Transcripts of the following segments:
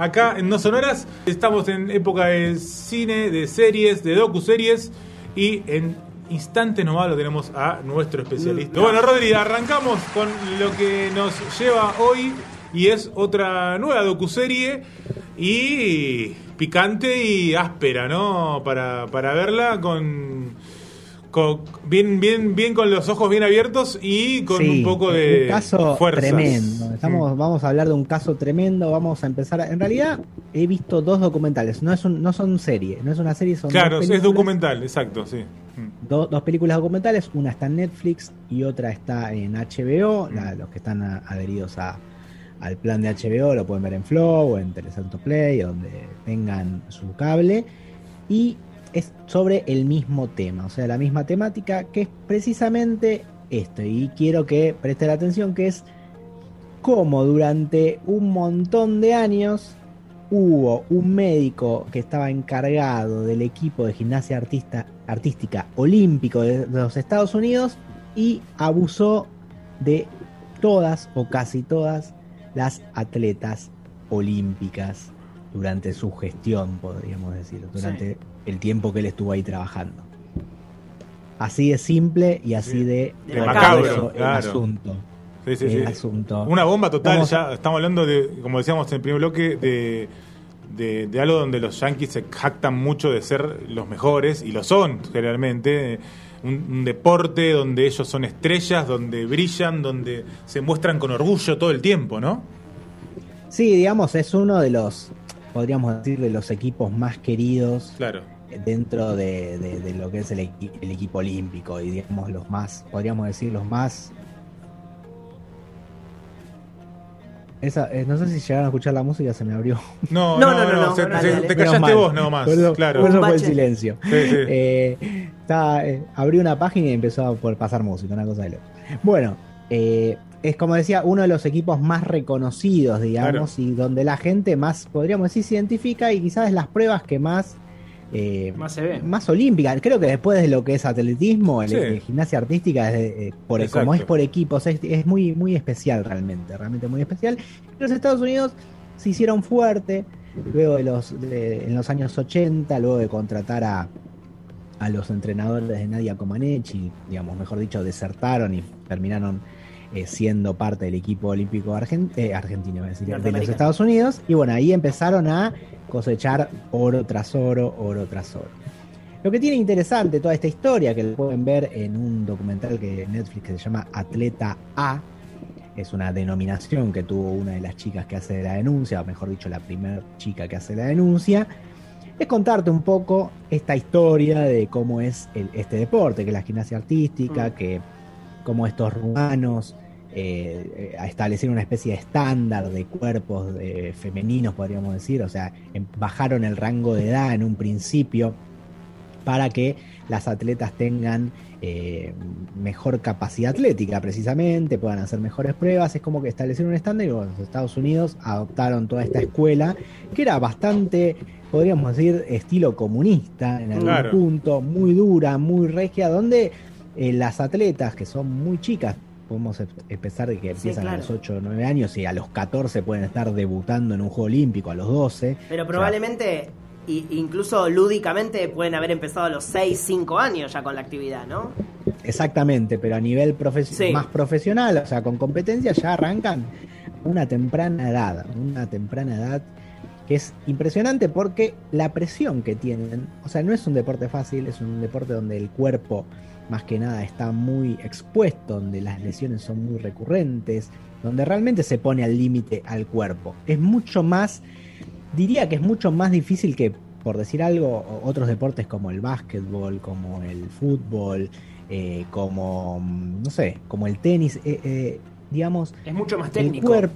acá en No Sonoras. Estamos en época de cine, de series, de docu-series. Y en instante nomás lo tenemos a nuestro especialista. Bueno, Rodri, arrancamos con lo que nos lleva hoy. Y es otra nueva docuserie. Y picante y áspera, ¿no? Para, para verla con con- bien, bien, bien con los ojos bien abiertos y con Sí, un poco de un caso fuerzas. tremendo. Estamos, Vamos a hablar de un caso tremendo. Vamos a empezar. a- en realidad, he visto dos documentales. No, es un, no son serie, no es una serie, son Claro, es documental, exacto, sí. Mm. do- dos películas documentales. Una está en Netflix y otra está en HBO. Mm. La- los que están a- adheridos a, al plan de HBO lo pueden ver en Flow o en Telesanto Play, donde tengan su cable. Y es sobre el mismo tema, o sea, la misma temática, que es precisamente esto. Y quiero que presten atención, que es cómo durante un montón de años hubo un médico que estaba encargado del equipo de gimnasia artística olímpico de, de los Estados Unidos y abusó de todas o casi todas las atletas olímpicas durante su gestión, podríamos decir, durante el tiempo que él estuvo ahí trabajando. Así de simple y así Sí. de De macabro, el asunto. Sí, sí, el asunto. Una bomba total, Vamos ya estamos hablando de, como decíamos en el primer bloque, de, de, de algo donde los yankees se jactan mucho de ser los mejores, y lo son generalmente. Un, un deporte donde ellos son estrellas, donde brillan, donde se muestran con orgullo todo el tiempo, ¿no? Sí, digamos, es uno de los, podríamos decir, de los equipos más queridos Claro. dentro de, de- de lo que es el, equi- el equipo olímpico y digamos los más, podríamos decir los más... Esa, eh, no sé si llegaron a escuchar la música, se me abrió. No, No, no, no, no, no, no, se- dale, se- dale. te callaste vos nomás, Por eso- claro. por eso fue el silencio. Sí, sí. Eh, estaba, eh, abrí una página y empezó a por pasar música, una cosa de loco. Bueno, eh, es como decía, uno de los equipos más reconocidos, digamos, y donde la gente más, podríamos decir, se identifica y quizás es las pruebas que más... eh, Más se ve. más olímpica. Creo que después de lo que es atletismo, el, Sí. el gimnasia artística, es de- eh, por, como es por equipos, es, es muy, muy especial realmente, realmente muy especial. Los Estados Unidos se hicieron fuerte luego de los de- en los años 80, luego de contratar a, a los entrenadores de Nadia Comaneci, digamos, mejor dicho, desertaron y terminaron eh, siendo parte del equipo olímpico eh, argentino, a decir, de los. Estados Unidos. Y bueno, ahí empezaron a cosechar oro tras oro, oro tras oro. Lo que tiene interesante toda esta historia, que lo pueden ver en un documental que Netflix que se llama Atleta A, es una denominación que tuvo una de las chicas que hace la denuncia, o mejor dicho, la primera chica que hace la denuncia, es contarte un poco esta historia de cómo es el- este deporte, que es la gimnasia artística, Mm. que cómo estos rumanos eh, eh, establecieron una especie de estándar de cuerpos de femeninos, podríamos decir, o sea, em- bajaron el rango de edad en un principio para que las atletas tengan eh, mejor capacidad atlética precisamente, puedan hacer mejores pruebas, es como que establecieron un estándar y bueno, los Estados Unidos adoptaron toda esta escuela que era bastante, podríamos decir, estilo comunista en algún Claro. punto, muy dura, muy regia, donde eh, las atletas que son muy chicas, podemos em- empezar de que Sí, empiezan a los 8 o 9 años y a los 14 pueden estar debutando en un juego olímpico, a los 12. Pero O sea, probablemente, incluso lúdicamente, pueden haber empezado a los 6, 5 años ya con la actividad, ¿no? Exactamente, pero a nivel profe- Sí. más profesional, o sea, con competencia ya arrancan una temprana edad, una temprana edad que es impresionante porque la presión que tienen, o sea, no es un deporte fácil, es un deporte donde el cuerpo más que nada está muy expuesto, donde las lesiones son muy recurrentes, donde realmente se pone al límite al cuerpo. Es mucho más, diría que es mucho más difícil que, por decir algo, otros deportes como el básquetbol, como el fútbol, eh, como, no sé, como el tenis, eh, eh, digamos, Es mucho más el técnico. cuerpo.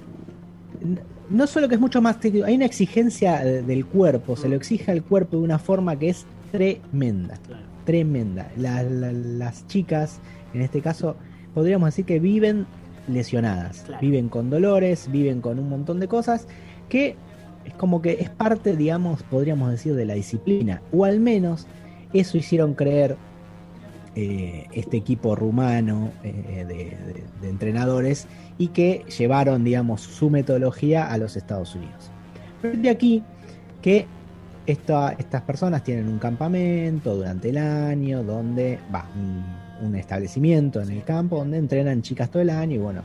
No solo que es mucho más técnico, hay una exigencia eh, del cuerpo, se lo exige al cuerpo de una forma que es tremenda, tremenda. La- la- las chicas, en este caso, podríamos decir que viven lesionadas, Claro. viven con dolores, viven con un montón de cosas que es como que es parte, digamos, podríamos decir, de la disciplina, o al menos eso hicieron creer eh, este equipo rumano eh, de, entrenadores y que llevaron, digamos, su metodología a los Estados Unidos. De aquí que esta- estas personas tienen un campamento durante el año, donde va un, establecimiento en el campo donde entrenan chicas todo el año y bueno,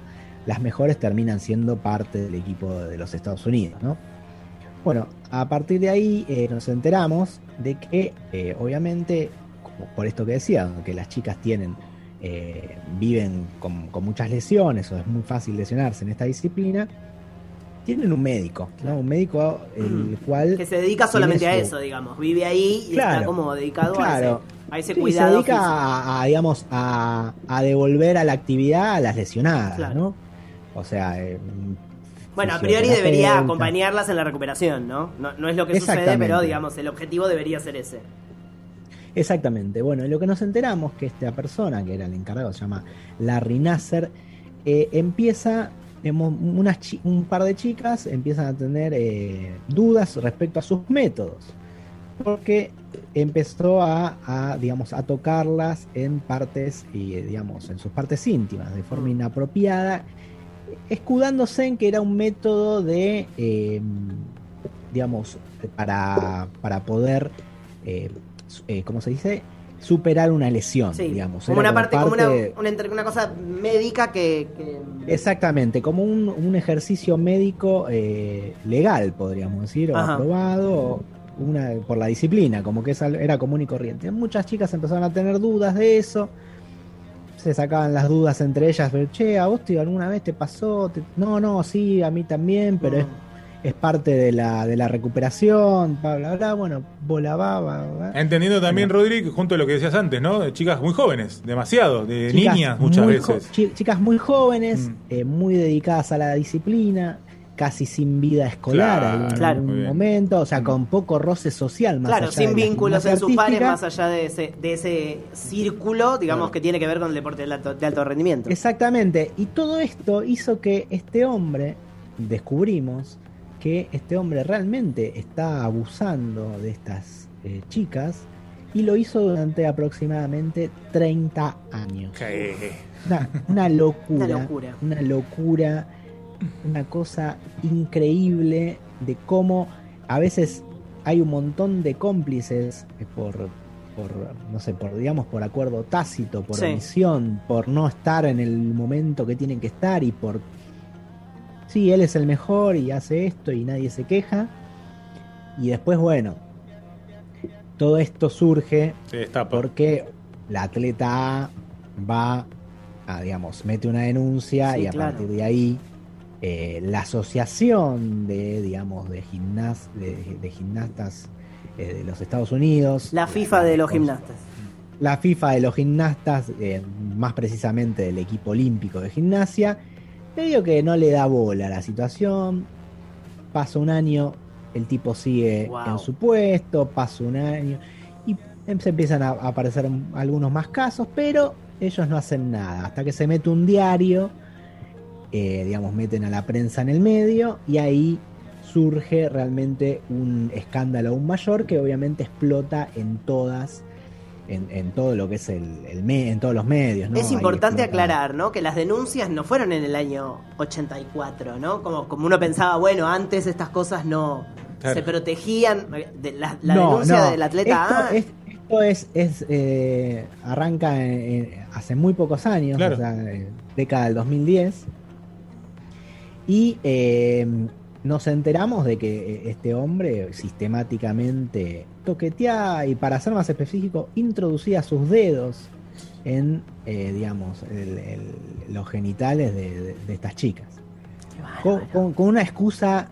las mejores terminan siendo parte del equipo de los Estados Unidos, ¿no? Bueno, a partir de ahí eh, nos enteramos de que obviamente, por esto que decía, que las chicas tienen, eh, viven con, con muchas lesiones o es muy fácil lesionarse en esta disciplina, tienen un médico, ¿no? Un médico el cual... Que se dedica solamente a eso, digamos. Vive ahí y está como dedicado claro. a ese, a ese Sí, cuidado. se dedica a, a, digamos, a, a devolver a la actividad a las lesionadas, Claro. ¿no? O sea... eh, Bueno, a priori debería acompañarlas en la recuperación, ¿no? No, no es lo que sucede, pero digamos, el objetivo debería ser ese. Exactamente. Bueno, lo que nos enteramos que esta persona, que era el encargado, se llama Larry Nasser, eh, empieza, unas un par de chicas empiezan a tener eh, dudas respecto a sus métodos. Porque empezó a, a, digamos, a tocarlas en partes, y, eh, digamos, en sus partes íntimas, de forma inapropiada, escudándose en que era un método de, eh, digamos, para, para poder, eh, eh, ¿cómo se dice? Superar una lesión, Sí, digamos. como una parte, como una, cosa médica que... que- Exactamente, como un, un ejercicio médico eh, legal, podríamos decir, o Ajá. aprobado o una, por la disciplina, como que es era común y corriente. Muchas chicas empezaron a tener dudas de eso, se sacaban las dudas entre ellas, pero, che, ¿a vos te, alguna vez te pasó? Te- No, no, sí, a mí también, pero es, Mm. Es parte de la, de la recuperación, bla, bla, bla, bueno, bola va, va. Entendiendo también, Bueno. Rodri, que junto a lo que decías antes, ¿no? De chicas muy jóvenes, demasiado, de Chicas niñas muchas veces. chi- chicas muy jóvenes, Mm. eh, muy dedicadas a la disciplina, casi sin vida escolar Claro, en bien. momento, o sea, Mm. con poco roce social más Claro, allá sin de vínculos en sus pares, más allá de ese, de ese círculo, digamos, Claro. que tiene que ver con el deporte de alto, de alto rendimiento. Exactamente, y todo esto hizo que este hombre, descubrimos que este hombre realmente está abusando de estas eh, chicas y lo hizo durante aproximadamente 30 años. Una, una locura. Una locura. Una locura. Una cosa increíble de cómo a veces hay un montón de cómplices eh, por, por no sé, por digamos por acuerdo tácito, por Sí. omisión, por no estar en el momento que tienen que estar y por sí, él es el mejor y hace esto y nadie se queja. Y después, bueno, todo esto surge porque la atleta A va a, digamos, mete una denuncia Sí, y a claro. partir de ahí eh, la asociación de, digamos, de, gimnas, de, de gimnastas eh, de los Estados Unidos, La FIFA de los gimnastas. la FIFA de los gimnastas, eh, más precisamente del equipo olímpico de gimnasia, medio que no le da bola a la situación. Pasa un año, el tipo sigue Wow. en su puesto, pasa un año y se empiezan a a aparecer algunos más casos, pero ellos no hacen nada. Hasta que se mete un diario, eh, digamos, meten a la prensa en el medio y ahí surge realmente un escándalo aún mayor que obviamente explota en todas en, en todo lo que es el, el me- en todos los medios ¿no? Es importante aclarar, ¿no? Que las denuncias no fueron en el año 84, ¿no? Como, como uno pensaba, bueno, antes estas cosas no Claro. se protegían. De la la No, denuncia no. del atleta esto, A, es, esto es, es, eh, arranca en- en- hace muy pocos años Claro. o sea, eh, década del 2010 y eh, nos enteramos de que eh, este hombre sistemáticamente toquetea y para ser más específico introducía sus dedos en eh, digamos el- el- los genitales de, de- de estas chicas con, bárbaro. con- con una excusa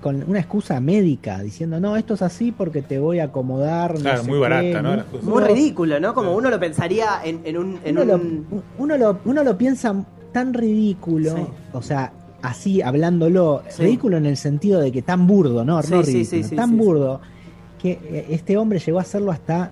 con una excusa médica diciendo no esto es así porque te voy a acomodar no Claro, sé muy qué, barata, ¿no? muy-. Muy ridículo, ¿no? Como uno lo pensaría en, en un... En uno, un... lo, uno, lo, uno lo piensa tan ridículo, Sí. o sea, así hablándolo, Sí. ridículo en el sentido de que tan burdo, no, Sí, no sí, ridículo, sí, sí, tan sí, burdo, que eh, este hombre llegó a hacerlo hasta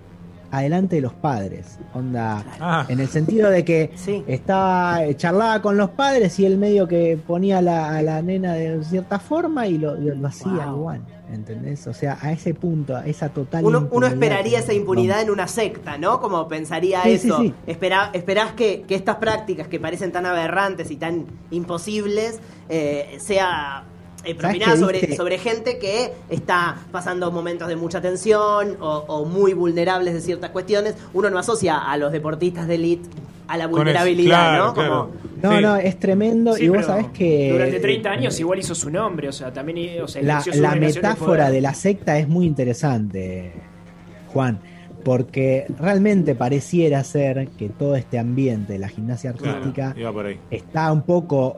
adelante de los padres. Onda, Ah. en el sentido de que Sí. estaba eh, charlaba con los padres y él medio que ponía a la, a la nena de cierta forma y lo, lo- lo hacía Wow. igual. ¿Entendés? O sea, a ese punto, a esa total Uno, uno esperaría esa impunidad en una secta, ¿no? Como pensaría Sí, sí, eso. sí. Espera, esperás que, que estas prácticas que parecen tan aberrantes y tan imposibles eh, sea eh, propinada sobre, sobre gente que está pasando momentos de mucha tensión o, o muy vulnerables de ciertas cuestiones. Uno no asocia a los deportistas de elite a la eso, vulnerabilidad, claro, ¿no? claro. Como, No, Sí. no, es tremendo. Sí, y vos sabés que. Durante 30 eh, años igual hizo su nombre, o sea, también o sea, la, de metáfora de la secta es muy interesante, Juan, porque realmente pareciera ser que todo este ambiente de la gimnasia artística está un poco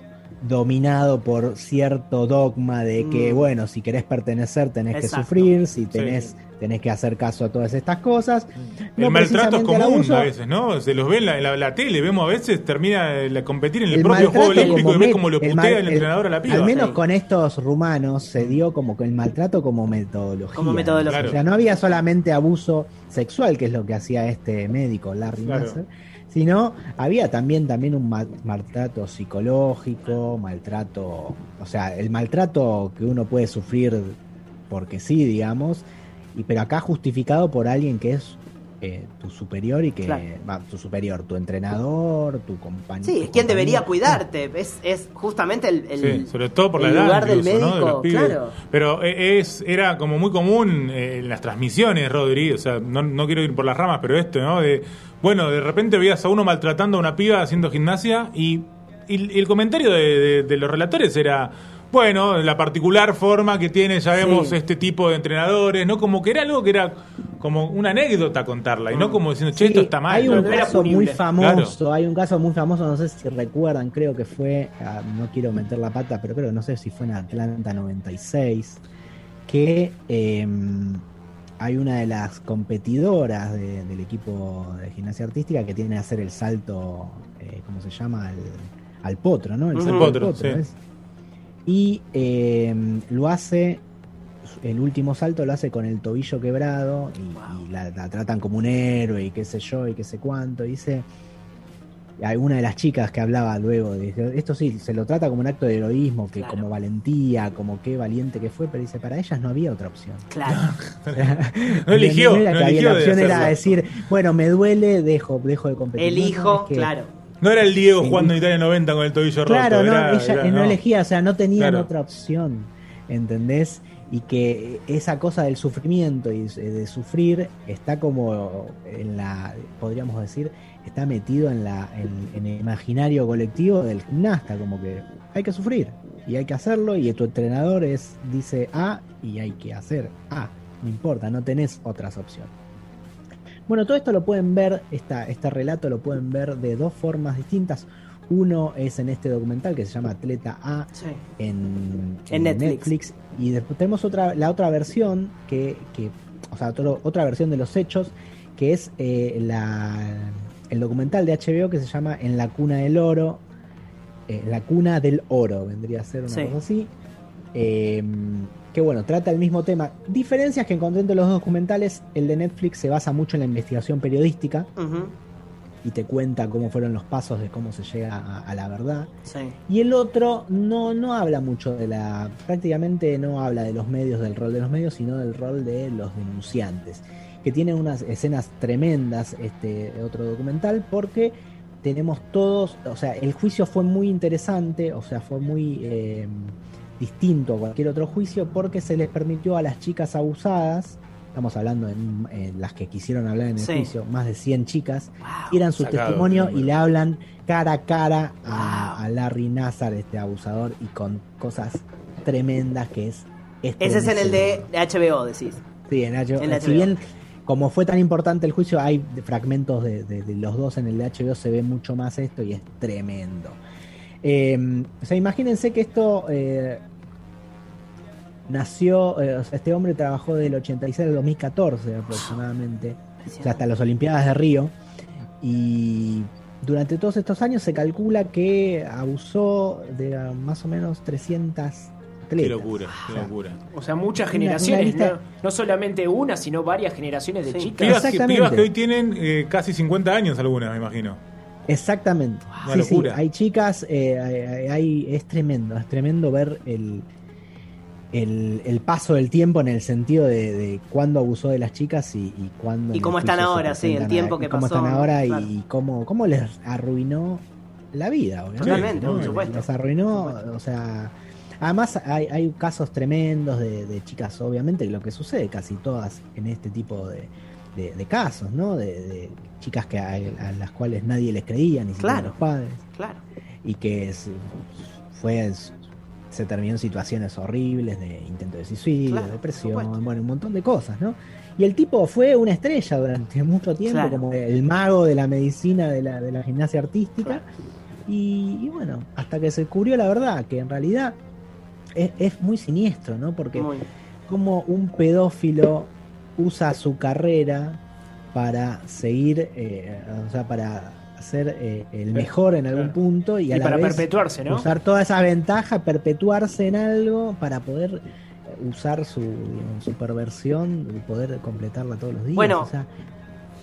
dominado por cierto dogma de que, Mm. bueno, si querés pertenecer tenés Exacto. que sufrir, si tenés, tenés que hacer caso a todas estas cosas. El No maltrato es común a veces, ¿no? Se los ve en la, en la- la tele, vemos a veces termina de la- competir en el, El propio juego olímpico como y ves cómo lo el putea el, entrenador a la piba. Al menos Sí. con estos rumanos se dio como que el maltrato como metodología. Como metodología. Claro. O sea, no había solamente abuso sexual, que es lo que hacía este médico, Larry Claro. Nasser, sino había también, también un ma- maltrato psicológico, maltrato, o sea, el maltrato que uno puede sufrir porque sí, digamos, y pero acá justificado por alguien que es eh, tu superior y que Claro. va, tu superior, tu entrenador, tu compañero. sí, es quien debería cuidarte. Es, es justamente el, el- Sí, sobre todo por la el edad lugar del incluso, ¿no? de médico, los pibes. claro. Pero eh, es era como muy común eh, en las transmisiones, Rodri, o sea, no, no quiero ir por las ramas, pero esto, ¿no? De, bueno, de repente veías a uno maltratando a una piba haciendo gimnasia y, y- y el comentario de, de- de los relatores era, bueno, la particular forma que tiene, ya vemos, Sí. este tipo de entrenadores, ¿no? Como que era algo que era como una anécdota contarla y no como diciendo, che, Sí, esto está mal. Hay un no caso muy famoso, hay un caso muy famoso, no sé si recuerdan, creo que fue, ah, no quiero meter la pata, pero creo que no sé si fue en Atlanta 96, que eh, hay una de las competidoras de- del equipo de gimnasia artística que tiene que hacer el salto, eh, ¿cómo se llama? Al, al potro, ¿no? El salto al Potro, sí. Y eh, lo hace, el último salto lo hace con el tobillo quebrado y, y la, la tratan como un héroe y qué sé yo y qué sé cuánto. Y dice, hay una de las chicas que hablaba luego, dice, esto sí, se lo trata como un acto de heroísmo, que Claro. como valentía, como qué valiente que fue, pero dice, para ellas no había otra opción. Claro. No eligió, era no que había eligió la de opción era decir, bueno, me duele, dejo, dejo de competir. Elijo, es que- claro. No era el Diego jugando en Italia 90 con el tobillo Claro, roto. no, era- ella era- no, elegía, o sea, no tenían Claro. otra opción, ¿entendés? Y que esa cosa del sufrimiento y de sufrir está como en la, podríamos decir, está metido en, la, en, en el imaginario colectivo del gimnasta, como que hay que sufrir y hay que hacerlo y tu entrenador es, dice A y hay que hacer A, no importa, no tenés otras opciones. Bueno, todo esto lo pueden ver, esta, este relato lo pueden ver de dos formas distintas. Uno es en este documental que se llama Atleta A Sí. en, En Netflix. Y después tenemos otra, la otra versión, que, que o sea, otro- otra versión de los hechos, que es eh, la, el documental de HBO que se llama En la cuna del oro. eh, la cuna del oro, vendría a ser una Sí. cosa así. Eh, que bueno, trata el mismo tema. Diferencias que encontré entre los dos documentales, el de Netflix se basa mucho en la investigación periodística y te cuenta cómo fueron los pasos de cómo se llega a- a la verdad. Sí. Y el otro no, no habla mucho de la. prácticamente no habla de los medios, del rol de los medios, sino del rol de los denunciantes. Que tiene unas escenas tremendas, este otro documental, porque tenemos todos. O sea, el juicio fue muy interesante, o sea, fue muy eh, distinto a cualquier otro juicio, porque se les permitió a las chicas abusadas. Estamos hablando en, en las que quisieron hablar en el Sí. juicio, más de 100 chicas, Wow. tiran su Sacado, testimonio y le hablan cara a cara a, Wow. a Larry Nazar, este abusador, y con cosas tremendas que es... Ese es en el de, HBO, decís. Sí, en HBO. en Si bien, como fue tan importante el juicio, hay fragmentos de, de- de los dos en el de HBO, se ve mucho más esto y es tremendo. Eh, o sea, imagínense que esto eh, nació, eh, o sea, este hombre trabajó del 86 al 2014 aproximadamente, o sea, hasta las Olimpiadas de Río. Y durante todos estos años se calcula que abusó de ah, más o menos 300 atletas. Qué locura, qué O sea, locura. O sea, muchas generaciones, una no, no solamente una, sino varias generaciones de Sí. chicas. Pibas que, pibas que hoy tienen eh, casi 50 años algunas, me imagino. Exactamente. Una Sí, sí, hay chicas, eh, hay- hay- es tremendo, es tremendo ver el, el, el paso del tiempo en el sentido de, de cuándo abusó de las chicas y, y cuándo... Y cómo están ahora, sí, el tiempo a- que y cómo pasó, están ahora claro. y cómo, cómo les arruinó la vida, obviamente. Totalmente, ¿no? por supuesto. Les arruinó, o sea... Además hay, hay casos tremendos de, de chicas, obviamente, lo que sucede casi todas en este tipo de, de- de casos, ¿no? De, de chicas que a, a las cuales nadie les creía, ni siquiera Claro. los padres Claro. y que es- fue se terminó en situaciones horribles de intento de suicidio, Claro, depresión, bueno, un montón de cosas, ¿no? Y el tipo fue una estrella durante mucho tiempo, Claro. como el mago de la medicina de la, de la gimnasia artística. Y, y bueno, hasta que se descubrió la verdad, que en realidad es, es muy siniestro, ¿no? Porque Muy. como un pedófilo usa su carrera para seguir, eh, o sea, para ser eh, el mejor en algún Claro. punto y a Y la para vez perpetuarse, ¿no? usar toda esa ventaja, perpetuarse en algo para poder eh, usar su, su perversión y poder completarla todos los días. Bueno, o sea,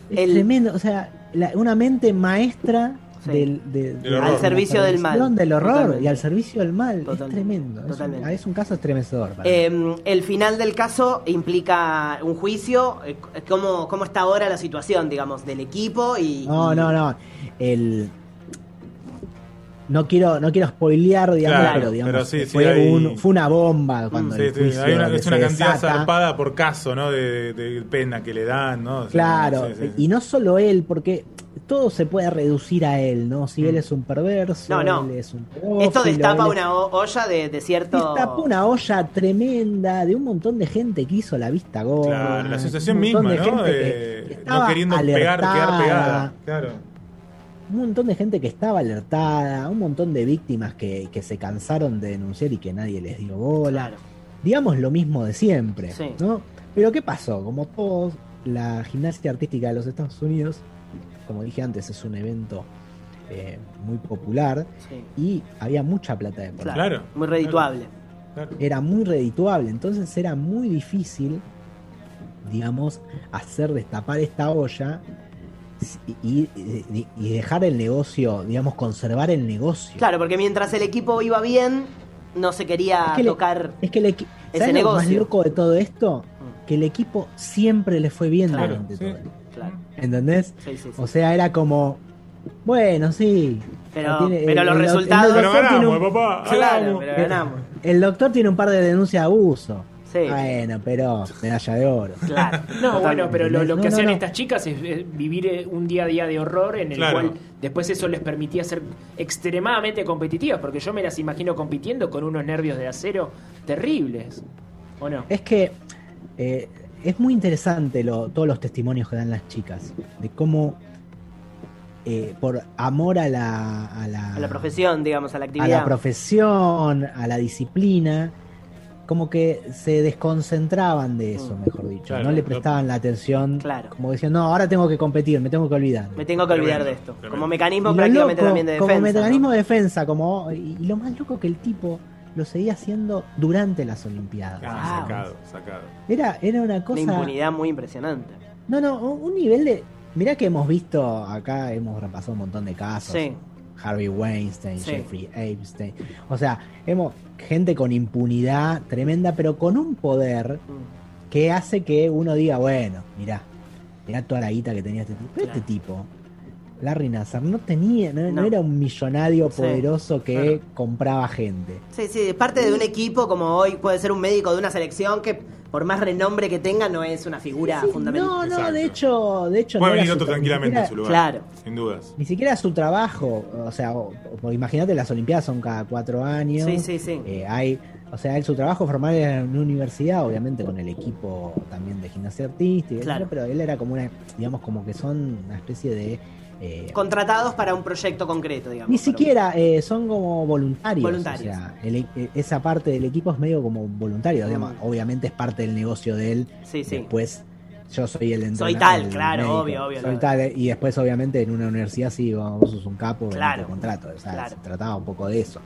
es el- tremendo, o sea, la- una mente maestra Sí. del, de- de horror. la Al servicio del mal. del horror Totalmente. y al servicio del mal. Totalmente. Es tremendo. Es un, Totalmente. es un caso estremecedor. para mí. Eh, el final del caso implica un juicio. eh, ¿Cómo, ¿Cómo está ahora la situación, digamos, del equipo? y No, y- no, no. El... No quiero, no quiero spoilear, digamos, Claro, pero digamos, pero sí, sí, fue, hay- un- fue una bomba cuando Sí, el sí, juicio hay una, es se una cantidad desata. zarpada por caso, ¿no? De, de pena que le dan, ¿no? O sea, Claro, sí, sí, sí. y no solo él, porque todo se puede reducir a él, ¿no? Si Mm. él es un perverso, No, no. él es un pedófilo, Esto destapa es- una olla de, de cierto. Destapa una olla tremenda de un montón de gente que hizo la vista gorda. Claro, la asociación misma, de ¿no? gente De que- que no estaba queriendo pegar, quedar pegada. Claro. un montón de gente que estaba alertada, un montón de víctimas que, que se cansaron de denunciar y que nadie les dio bola. Claro. Digamos lo mismo de siempre, Sí. ¿no? Pero ¿qué pasó? Como todos, la gimnasia artística de los Estados Unidos, como dije antes, es un evento eh, muy popular Sí, y había mucha plata de por claro. Claro. Muy redituable. Claro. era muy redituable, entonces era muy difícil, digamos, hacer destapar esta olla y, y- y dejar el negocio, digamos, conservar el negocio. Claro, porque mientras el equipo iba bien, no se quería Es que le- tocar. Es que el Ese ¿sabes lo más negocio. loco de todo esto? Mm. Que el equipo siempre le fue bien Claro, durante sí. todo esto. ¿Entendés? Sí, sí, sí. O sea, era como, bueno, sí. Pero- tiene- pero los resultados- Pero ganamos, un- papá. Claro, ganamos. pero ganamos. el doctor tiene un par de denuncias de abuso. Sí. Bueno, pero medalla de oro. Claro. No, Totalmente. bueno, pero lo, lo que No, hacían no. estas chicas es, es vivir eh, un día a día de horror en el Claro. cual después eso les permitía ser extremadamente competitivas, porque yo me las imagino compitiendo con unos nervios de acero terribles. ¿O no? Es que eh, es muy interesante lo- todos los testimonios que dan las chicas, de cómo eh, por amor a la, a la, A la profesión, digamos, a la a actividad. la profesión, a la disciplina, como que se desconcentraban de eso, Mm. mejor dicho. Claro, no le lo- prestaban la atención, Claro. como decían, no, ahora tengo que competir, me tengo que olvidar. Me tengo que olvidar de esto. tremendo. Como mecanismo lo prácticamente loco, también de defensa. Como mecanismo ¿no? de defensa, como y, y lo más loco que el tipo lo seguía haciendo durante las Olimpiadas. Ah, sacado, sacado. Era, era una Una cosa. impunidad muy impresionante. No, no, un un nivel de. Mirá que hemos visto acá, hemos repasado un montón de casos. Sí. Harvey Weinstein, Sí. Jeffrey Epstein. O sea, hemos gente con impunidad tremenda, pero con un poder Mm. que hace que uno diga, bueno, mirá, mirá toda la guita que tenía este tipo. Pero Claro. este tipo, Larry Nassar, no tenía, no, no No. era un millonario Sí. poderoso que Claro. compraba gente. Sí, sí, es parte de un equipo como hoy puede ser un médico de una selección que por más renombre que tenga no es una figura Sí, fundamental. no, no, Exacto. de hecho, de hecho Puede no venir otro tranquilamente en siquiera- su lugar. Claro. Sin dudas. Ni siquiera su trabajo, o sea, imagínate las Olimpiadas son cada cuatro años. Sí, sí, sí. Eh, hay, o sea, él su trabajo formal era en una universidad, obviamente con el equipo también de gimnasia artística, Claro. pero él era como una, digamos, como que son una especie de eh, Contratados para un proyecto concreto, digamos. ni siquiera eh, son como voluntarios. Voluntarios. O sea, el eh, esa parte del equipo es medio como voluntario. digamos, Mm. obviamente es parte del negocio de él. Sí, sí. Después yo soy el Soy entrenador. tal, el claro, médico, obvio, obvio, soy tal, y después, obviamente, en una universidad sí, vos sos un capo, Claro, contrato. O sea, claro. se trataba un poco de eso.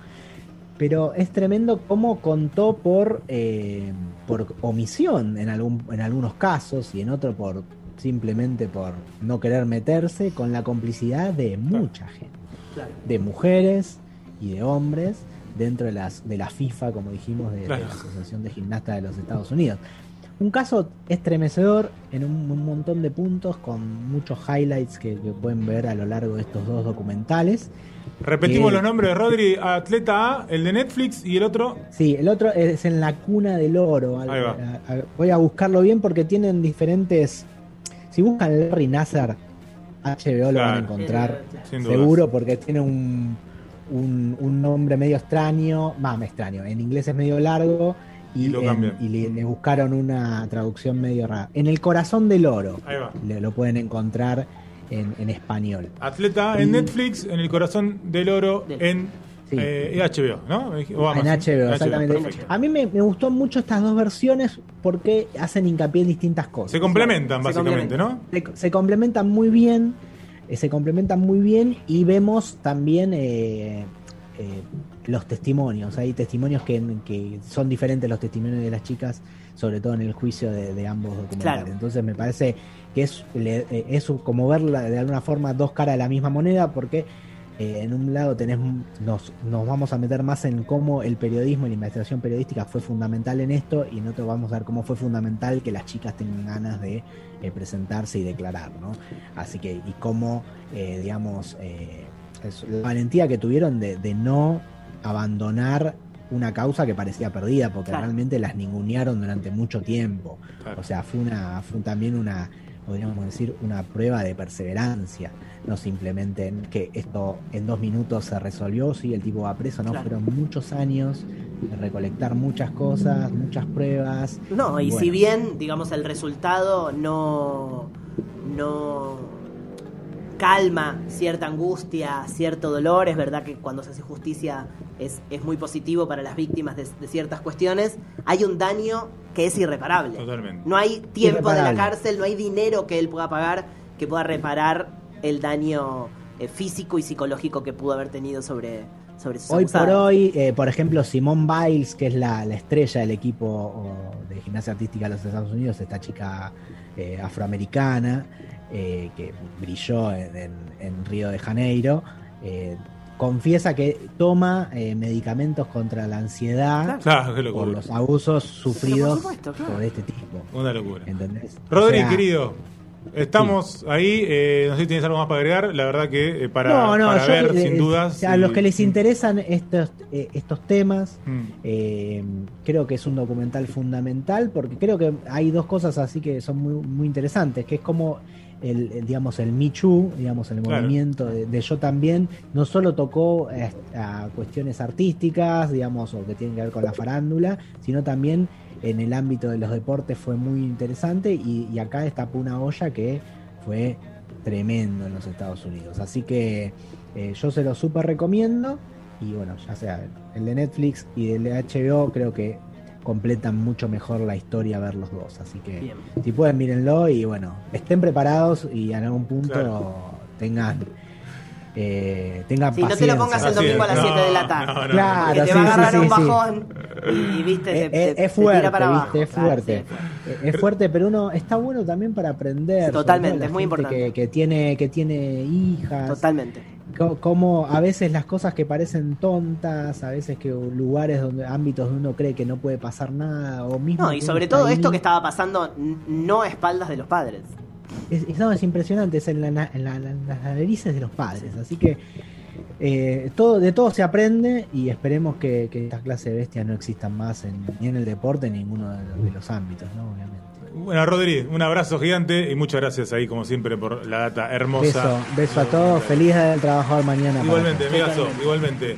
pero es tremendo cómo contó por, eh, por omisión en, algún, en algunos casos y en otros por simplemente por no querer meterse con la complicidad de mucha gente, Claro. de mujeres y de hombres dentro de, las, de la FIFA, como dijimos, de, la Asociación de Gimnastas de los Estados Unidos. Un caso estremecedor en un, un montón de puntos con muchos highlights que, que pueden ver a lo largo de estos dos documentales. Repetimos Eh, los nombres de Rodri, Atleta A, el de Netflix y el otro. Sí, el otro es en la cuna del oro. Ahí va. Voy a buscarlo bien porque tienen diferentes. Si buscan Larry Nasser, HBO lo van a encontrar seguro porque tiene un, un, un nombre medio extraño. Más extraño. En inglés es medio largo. Y, Y lo en- cambian. y le, le buscaron una traducción medio rara. En el corazón del oro Ahí va. le- lo pueden encontrar en, en español. Atleta en Y- Netflix, en el corazón del oro Del- en Sí. eh, HBO, ¿no? O En. HBO, exactamente. A mí me, me gustó mucho estas dos versiones porque hacen hincapié en distintas cosas. Se complementan, básicamente, complementan. Se, se complementan muy bien, eh, se complementan muy bien y vemos también eh, eh, los testimonios. Hay testimonios que, que son diferentes los testimonios de las chicas, sobre todo en el juicio de, de ambos documentales. Claro. Entonces me parece que es, le- eh, es como ver la- de alguna forma dos caras de la misma moneda porque eh, en un lado tenés, nos, nos vamos a meter más en cómo el periodismo y la investigación periodística fue fundamental en esto y en otro vamos a ver cómo fue fundamental que las chicas tengan ganas de eh, presentarse y declarar, ¿no? Así que, y cómo, eh, digamos, eh, la valentía que tuvieron de, de no abandonar una causa que parecía perdida, porque Claro. realmente las ningunearon durante mucho tiempo. Claro. O sea, fue una, fue también una, podríamos decir, una prueba de perseverancia, no simplemente en que esto en dos minutos se resolvió, sí, el tipo va preso, no, Claro. fueron muchos años de recolectar muchas cosas, muchas pruebas. No, y Bueno. si bien, digamos, el resultado no, no calma cierta angustia, cierto dolor, es verdad que cuando se hace justicia es, es muy positivo para las víctimas de, de ciertas cuestiones, hay un daño que es irreparable. Totalmente. No hay tiempo de la cárcel, no hay dinero que él pueda pagar que pueda reparar el daño eh, físico y psicológico que pudo haber tenido sobre, sobre sus Hoy por hoy, eh, por ejemplo, Simone Biles, que es la, la estrella del equipo o, de gimnasia artística de los Estados Unidos, esta chica eh, afroamericana eh, que brilló en, en- en Río de Janeiro, eh, confiesa que toma eh, medicamentos contra la ansiedad Claro, por locura. los abusos sufridos supuesto, claro. por este tipo. Una locura. ¿Entendés? Rodri, O sea, querido, estamos ahí. eh, no sé si tienes algo más para agregar. La verdad que eh, para, no, no, para yo, ver, sin dudas. a los que les interesan estos, eh, estos temas, Mm. Eh, creo que es un documental fundamental porque creo que hay dos cosas así que son muy, muy interesantes, que es como el, digamos el Me Too, digamos el Claro. movimiento de, de yo también no solo tocó a cuestiones artísticas, digamos, o que tienen que ver con la farándula, sino también en el ámbito de los deportes fue muy interesante y, y acá destapó una olla que fue tremendo en los Estados Unidos. Así que eh, yo se lo súper recomiendo. Y bueno, ya sea el de Netflix y el de HBO, creo que completan mucho mejor la historia ver los dos. Así que Bien. si pueden, mírenlo y bueno, estén preparados y en algún punto Claro. tengan, eh, tengan Sí, no te lo pongas el domingo a es. las 7 de la No, tarde. no, no. Claro, que te sí, va a agarrar sí, un sí. bajón y, viste, te, Es, te- es te fuerte, tira para abajo. ¿viste? Es fuerte. sí, es fuerte. Eh, Es fuerte, pero uno está bueno también para aprender. Totalmente, es muy importante. Que, que tiene, que tiene hijas. Totalmente. Co- como a veces las cosas que parecen tontas, a veces que lugares donde ámbitos donde uno cree que no puede pasar nada o mismo No, y sobre todo ahí, esto que estaba pasando no a espaldas de los padres. Es, es- no, es impresionante, es en, la en la- la- en las narices de los padres, así que eh, todo de todo se aprende y esperemos que, que esta clase de bestias no existan más en- ni en el deporte ni en ninguno de los, de los ámbitos, ¿no? Obviamente. Bueno, Rodri, un abrazo gigante y muchas gracias ahí, como siempre, por la data hermosa. Beso, beso a todos, feliz del trabajador mañana. Igualmente, amigazo, igualmente.